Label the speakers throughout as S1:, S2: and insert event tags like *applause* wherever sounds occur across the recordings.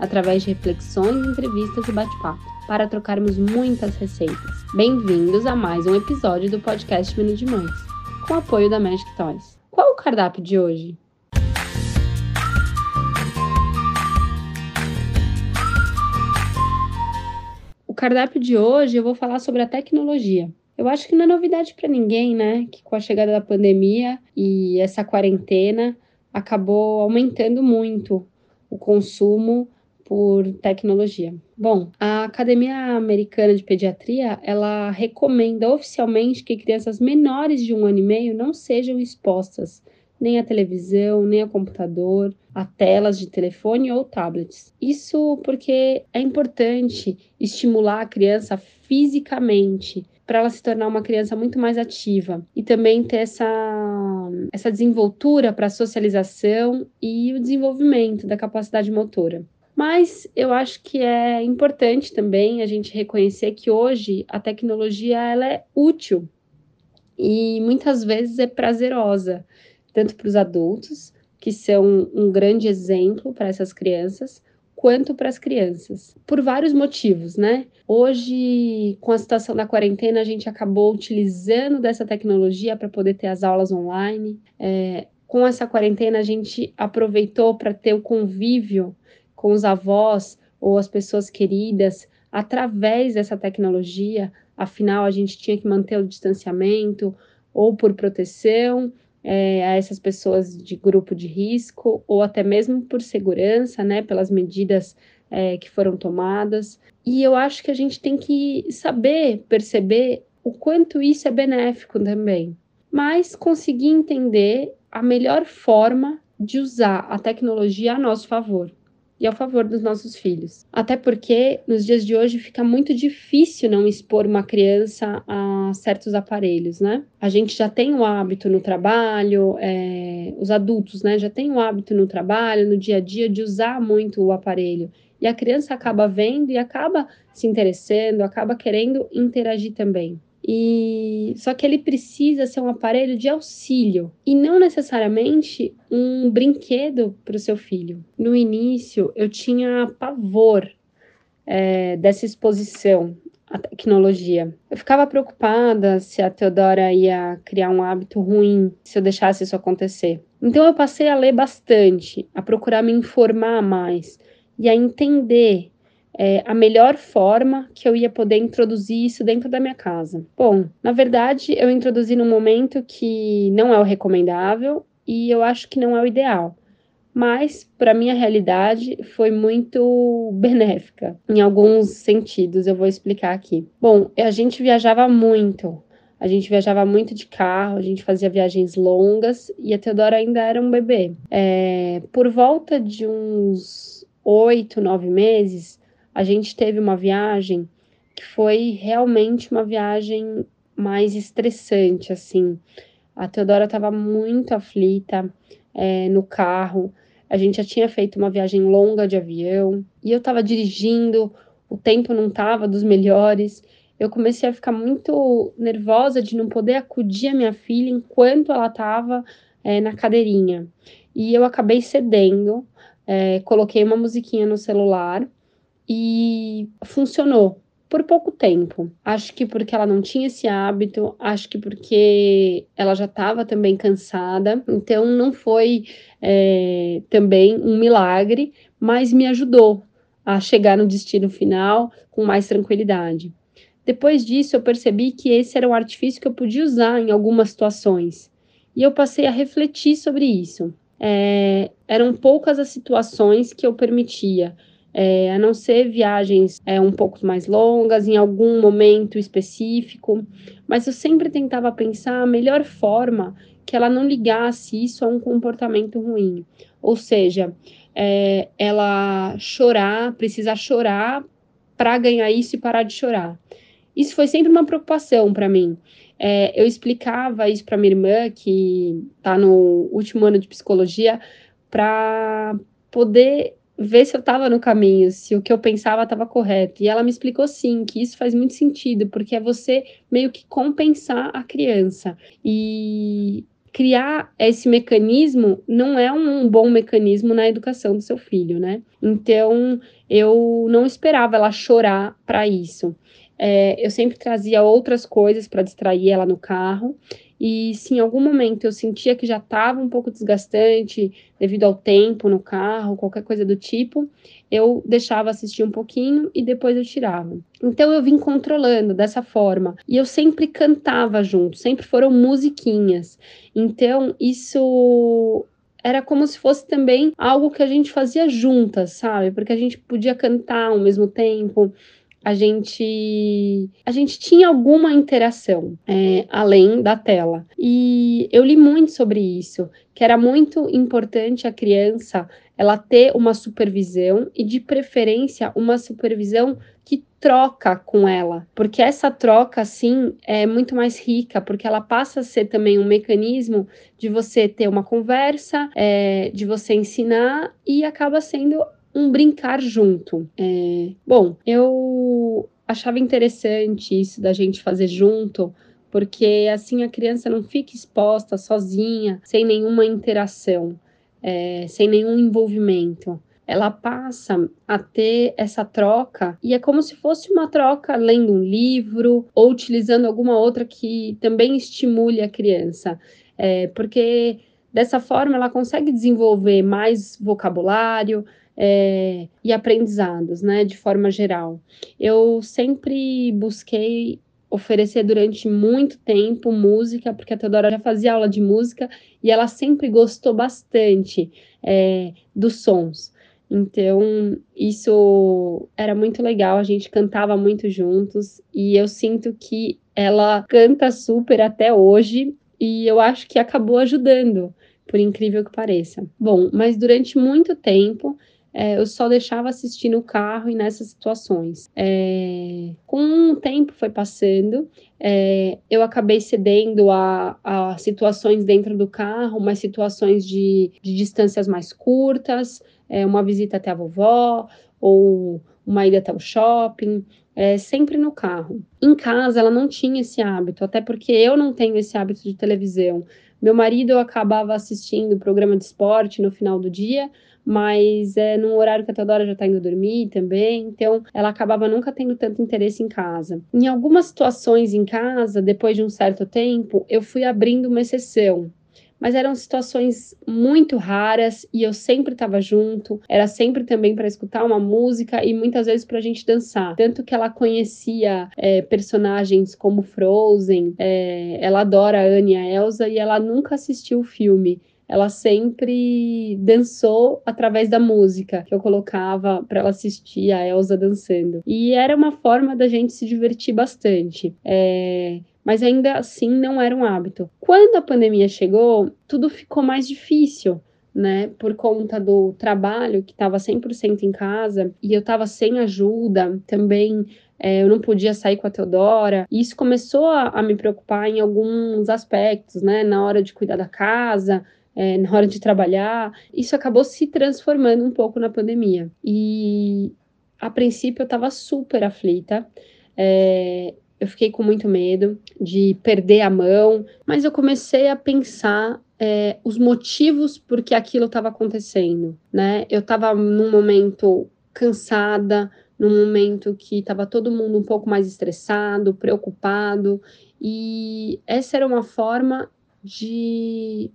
S1: através de reflexões, entrevistas e bate-papo, para trocarmos muitas receitas. Bem-vindos a mais um episódio do podcast Menu de Mães, com apoio da Magic Toys. Qual o cardápio de hoje? O cardápio de hoje eu vou falar sobre a tecnologia. Eu acho que não é novidade para ninguém, né? Que com a chegada da pandemia e essa quarentena acabou aumentando muito o consumo por tecnologia. Bom, a Academia Americana de Pediatria, ela recomenda oficialmente que crianças menores de um ano e meio não sejam expostas nem à televisão, nem a computador, a telas de telefone ou tablets. Isso porque é importante estimular a criança fisicamente para ela se tornar uma criança muito mais ativa e também ter essa, essa desenvoltura para a socialização e o desenvolvimento da capacidade motora. Mas eu acho que é importante também a gente reconhecer que hoje a tecnologia ela é útil e muitas vezes é prazerosa, tanto para os adultos, que são um grande exemplo para essas crianças, quanto para as crianças, por vários motivos, né? Hoje, com a situação da quarentena, a gente acabou utilizando dessa tecnologia para poder ter as aulas online. É, com essa quarentena, a gente aproveitou para ter o convívio com os avós ou as pessoas queridas através dessa tecnologia. Afinal, a gente tinha que manter o distanciamento ou por proteção é, a essas pessoas de grupo de risco ou até mesmo por segurança, né, pelas medidas é, que foram tomadas. E eu acho que a gente tem que saber perceber o quanto isso é benéfico também, mas conseguir entender a melhor forma de usar a tecnologia a nosso favor e ao favor dos nossos filhos. Até porque nos dias de hoje fica muito difícil não expor uma criança a certos aparelhos, né? A gente já tem o hábito no trabalho, é, os adultos, né, já tem o hábito no trabalho, no dia a dia, de usar muito o aparelho. E a criança acaba vendo e acaba se interessando, acaba querendo interagir também. E só que ele precisa ser um aparelho de auxílio e não necessariamente um brinquedo para o seu filho. No início, eu tinha pavor é, dessa exposição à tecnologia. Eu ficava preocupada se a Teodora ia criar um hábito ruim se eu deixasse isso acontecer. Então eu passei a ler bastante, a procurar me informar mais e a entender é, a melhor forma que eu ia poder introduzir isso dentro da minha casa. Bom, na verdade, eu introduzi num momento que não é o recomendável e eu acho que não é o ideal. Mas, para minha realidade, foi muito *laughs* benéfica em alguns sentidos. Eu vou explicar aqui. Bom, a gente viajava muito. A gente viajava muito de carro, a gente fazia viagens longas e a Teodora ainda era um bebê. É, por volta de uns oito, nove meses, a gente teve uma viagem que foi realmente uma viagem mais estressante, assim. A Teodora estava muito aflita é, no carro. A gente já tinha feito uma viagem longa de avião e eu estava dirigindo, o tempo não estava dos melhores. Eu comecei a ficar muito nervosa de não poder acudir a minha filha enquanto ela estava é, na cadeirinha. E eu acabei cedendo, é, coloquei uma musiquinha no celular e funcionou por pouco tempo. Acho que porque ela não tinha esse hábito, acho que porque ela já estava também cansada, então não foi é, também um milagre, mas me ajudou a chegar no destino final com mais tranquilidade. Depois disso, eu percebi que esse era um artifício que eu podia usar em algumas situações e eu passei a refletir sobre isso. É, eram poucas as situações que eu permitia é, a não ser viagens é, um pouco mais longas, em algum momento específico, mas eu sempre tentava pensar a melhor forma que ela não ligasse isso a um comportamento ruim. Ou seja, é, ela chorar, precisar chorar para ganhar isso e parar de chorar. Isso foi sempre uma preocupação para mim. é, eu explicava isso para minha irmã, que está no último ano de psicologia, para poder ver se eu estava no caminho, se o que eu pensava estava correto. E ela me explicou sim, que isso faz muito sentido, porque é você meio que compensar a criança. E criar esse mecanismo não é um bom mecanismo na educação do seu filho, né? Então, eu não esperava ela chorar para isso. É, eu sempre trazia outras coisas para distrair ela no carro. E se em algum momento eu sentia que já estava um pouco desgastante devido ao tempo no carro, qualquer coisa do tipo, eu deixava assistir um pouquinho e depois eu tirava. Então eu vim controlando dessa forma. E eu sempre cantava junto, sempre foram musiquinhas. Então isso era como se fosse também algo que a gente fazia juntas, sabe? Porque a gente podia cantar ao mesmo tempo a gente a gente tinha alguma interação é, além da tela. E eu li muito sobre isso que era muito importante a criança ela ter uma supervisão e de preferência uma supervisão que troca com ela, porque essa troca assim é muito mais rica, porque ela passa a ser também um mecanismo de você ter uma conversa, é, de você ensinar e acaba sendo um brincar junto. É, bom, eu achava interessante isso da gente fazer junto, porque assim a criança não fica exposta sozinha, sem nenhuma interação, é, sem nenhum envolvimento. Ela passa a ter essa troca e é como se fosse uma troca lendo um livro ou utilizando alguma outra que também estimule a criança, é, porque dessa forma ela consegue desenvolver mais vocabulário, é, e aprendizados, né, de forma geral. Eu sempre busquei oferecer durante muito tempo música, porque a Teodora já fazia aula de música e ela sempre gostou bastante é, dos sons. Então, isso era muito legal, a gente cantava muito juntos e eu sinto que ela canta super até hoje e eu acho que acabou ajudando, por incrível que pareça. Bom, mas durante muito tempo é, eu só deixava assistir no carro e nessas situações. É, com o tempo foi passando, é, eu acabei cedendo a, a, situações dentro do carro, mas situações de, de distâncias mais curtas, é, uma visita até a vovó, ou uma ida até o shopping, é, sempre no carro. Em casa, ela não tinha esse hábito, até porque eu não tenho esse hábito de televisão. Meu marido acabava assistindo o programa de esporte no final do dia, mas é num horário que a Teodora já está indo dormir também, então ela acabava nunca tendo tanto interesse em casa. Em algumas situações em casa, depois de um certo tempo, eu fui abrindo uma exceção mas eram situações muito raras e eu sempre estava junto. Era sempre também para escutar uma música e muitas vezes para a gente dançar. Tanto que ela conhecia é, personagens como Frozen, é, ela adora a Anne e a Elsa e ela nunca assistiu o filme ela sempre dançou através da música que eu colocava para ela assistir a Elsa dançando. E era uma forma da gente se divertir bastante. É, mas ainda assim não era um hábito. Quando a pandemia chegou, tudo ficou mais difícil. Né, por conta do trabalho que estava 100% em casa e eu estava sem ajuda, também é, eu não podia sair com a Teodora. E isso começou a, a, me preocupar em alguns aspectos, né? Na hora de cuidar da casa, é, na hora de trabalhar. Isso acabou se transformando um pouco na pandemia. E a princípio eu estava super aflita. É, eu fiquei com muito medo de perder a mão, mas eu comecei a pensar é, os motivos por que aquilo estava acontecendo, né? Eu estava num momento cansada, num momento que estava todo mundo um pouco mais estressado, preocupado, e essa era uma forma de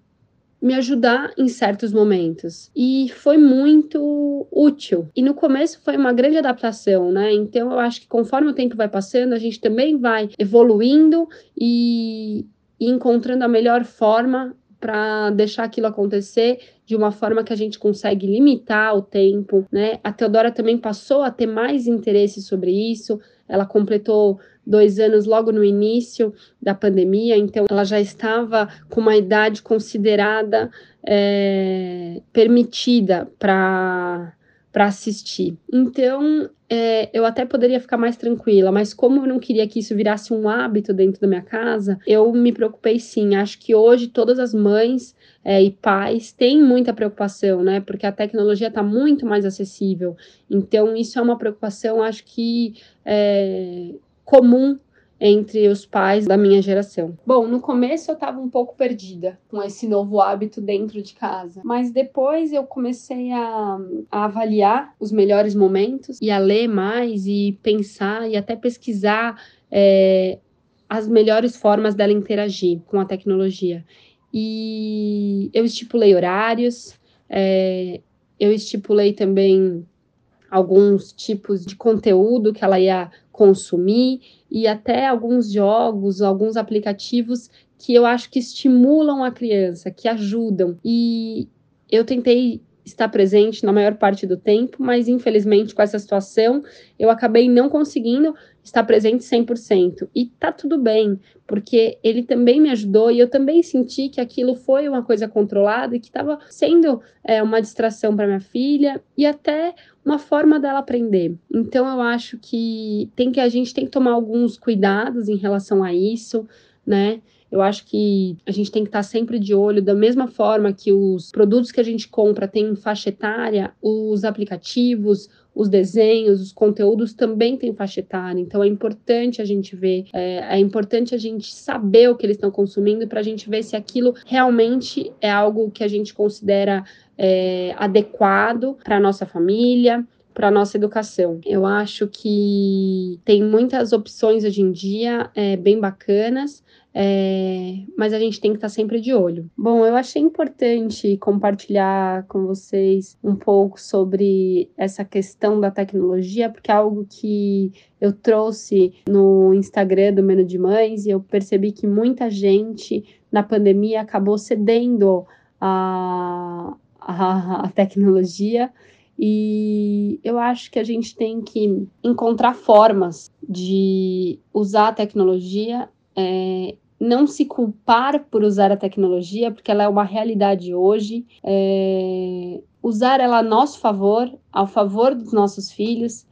S1: me ajudar em certos momentos. E foi muito útil. E no começo foi uma grande adaptação, né? Então eu acho que conforme o tempo vai passando, a gente também vai evoluindo e, e encontrando a melhor forma para deixar aquilo acontecer de uma forma que a gente consegue limitar o tempo, né? A Teodora também passou a ter mais interesse sobre isso. Ela completou dois anos logo no início da pandemia, então ela já estava com uma idade considerada é, permitida para para assistir. Então, é, eu até poderia ficar mais tranquila, mas como eu não queria que isso virasse um hábito dentro da minha casa, eu me preocupei sim. Acho que hoje todas as mães é, e pais têm muita preocupação, né? Porque a tecnologia está muito mais acessível. Então, isso é uma preocupação, acho que é, comum entre os pais da minha geração. Bom, no começo eu estava um pouco perdida com esse novo hábito dentro de casa, mas depois eu comecei a, a, avaliar os melhores momentos e a ler mais e pensar e até pesquisar é, as melhores formas dela interagir com a tecnologia. E eu estipulei horários, é, eu estipulei também alguns tipos de conteúdo que ela ia consumir e até alguns jogos, alguns aplicativos que eu acho que estimulam a criança, que ajudam. E eu tentei estar presente na maior parte do tempo, mas infelizmente com essa situação eu acabei não conseguindo estar presente 100%. E tá tudo bem, porque ele também me ajudou e eu também senti que aquilo foi uma coisa controlada e que estava sendo é, uma distração para minha filha e até uma forma dela aprender. Então eu acho que tem que a gente tem que tomar alguns cuidados em relação a isso, né? Eu acho que a gente tem que estar sempre de olho, da mesma forma que os produtos que a gente compra têm faixa etária, os aplicativos, os desenhos, os conteúdos também têm faixa etária. Então é importante a gente ver, é, é importante a gente saber o que eles estão consumindo para a gente ver se aquilo realmente é algo que a gente considera é, adequado para a nossa família, para nossa educação. Eu acho que tem muitas opções hoje em dia é, bem bacanas. É, mas a gente tem que estar tá sempre de olho. Bom, eu achei importante compartilhar com vocês um pouco sobre essa questão da tecnologia, porque é algo que eu trouxe no Instagram do Meno de Mães e eu percebi que muita gente na pandemia acabou cedendo a, a, a tecnologia. E eu acho que a gente tem que encontrar formas de usar a tecnologia é, não se culpar por usar a tecnologia, porque ela é uma realidade hoje, é, usar ela a nosso favor, ao favor dos nossos filhos,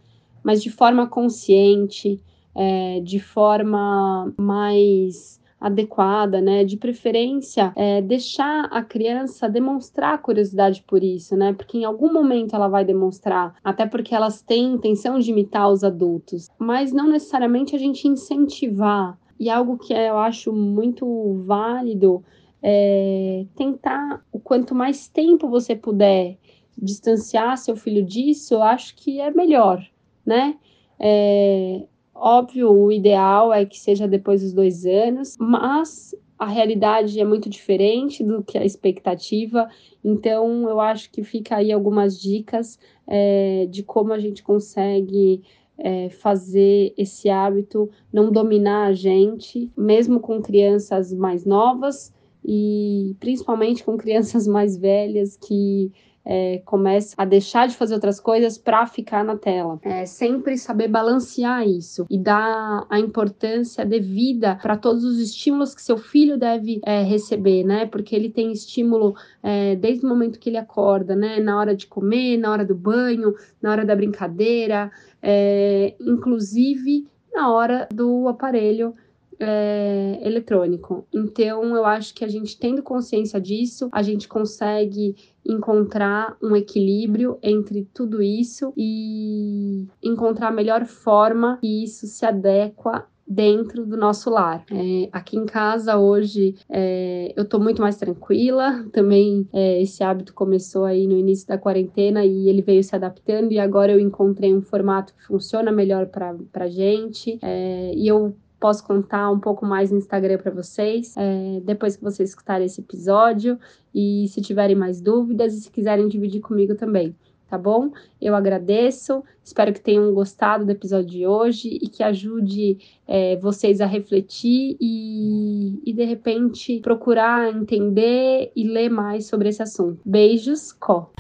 S1: mas de forma consciente, é, de forma mais adequada, né? De preferência, é, deixar a criança demonstrar curiosidade por isso, né? Porque em algum momento ela vai demonstrar, até porque elas têm intenção de imitar os adultos, mas não necessariamente a gente incentivar e algo que eu acho muito válido é tentar, o quanto mais tempo você puder distanciar seu filho disso, eu acho que é melhor, né? É, óbvio, o ideal é que seja depois dos dois anos, mas a realidade é muito diferente do que a expectativa, então eu acho que fica aí algumas dicas é, de como a gente consegue é, fazer esse hábito não dominar a gente, mesmo com crianças mais novas e principalmente com crianças *laughs* mais velhas que é, começa a deixar de fazer outras coisas para ficar na tela. É sempre saber balancear isso e dar a importância devida para todos os estímulos que seu filho deve é, receber, né? Porque ele tem estímulo é, desde o momento que ele acorda, né? Na hora de comer, na hora do banho, na hora da brincadeira, é, inclusive na hora do aparelho é, eletrônico. Então, eu acho que a gente tendo consciência disso, a gente consegue encontrar um equilíbrio entre tudo isso e encontrar a melhor forma que isso se adequa dentro do nosso lar. É, aqui em casa hoje é, eu tô muito mais tranquila. Também é, esse hábito começou aí no início da quarentena e ele veio se adaptando e agora eu encontrei um formato que funciona melhor para pra gente. É, e eu posso contar um pouco mais no Instagram para vocês, é, depois que vocês escutarem esse episódio. E se tiverem mais dúvidas e se quiserem dividir comigo também, tá bom? Eu agradeço, espero que tenham gostado do episódio de hoje e que ajude é, vocês a refletir e, e de repente procurar entender e ler mais sobre esse assunto. Beijos, Có!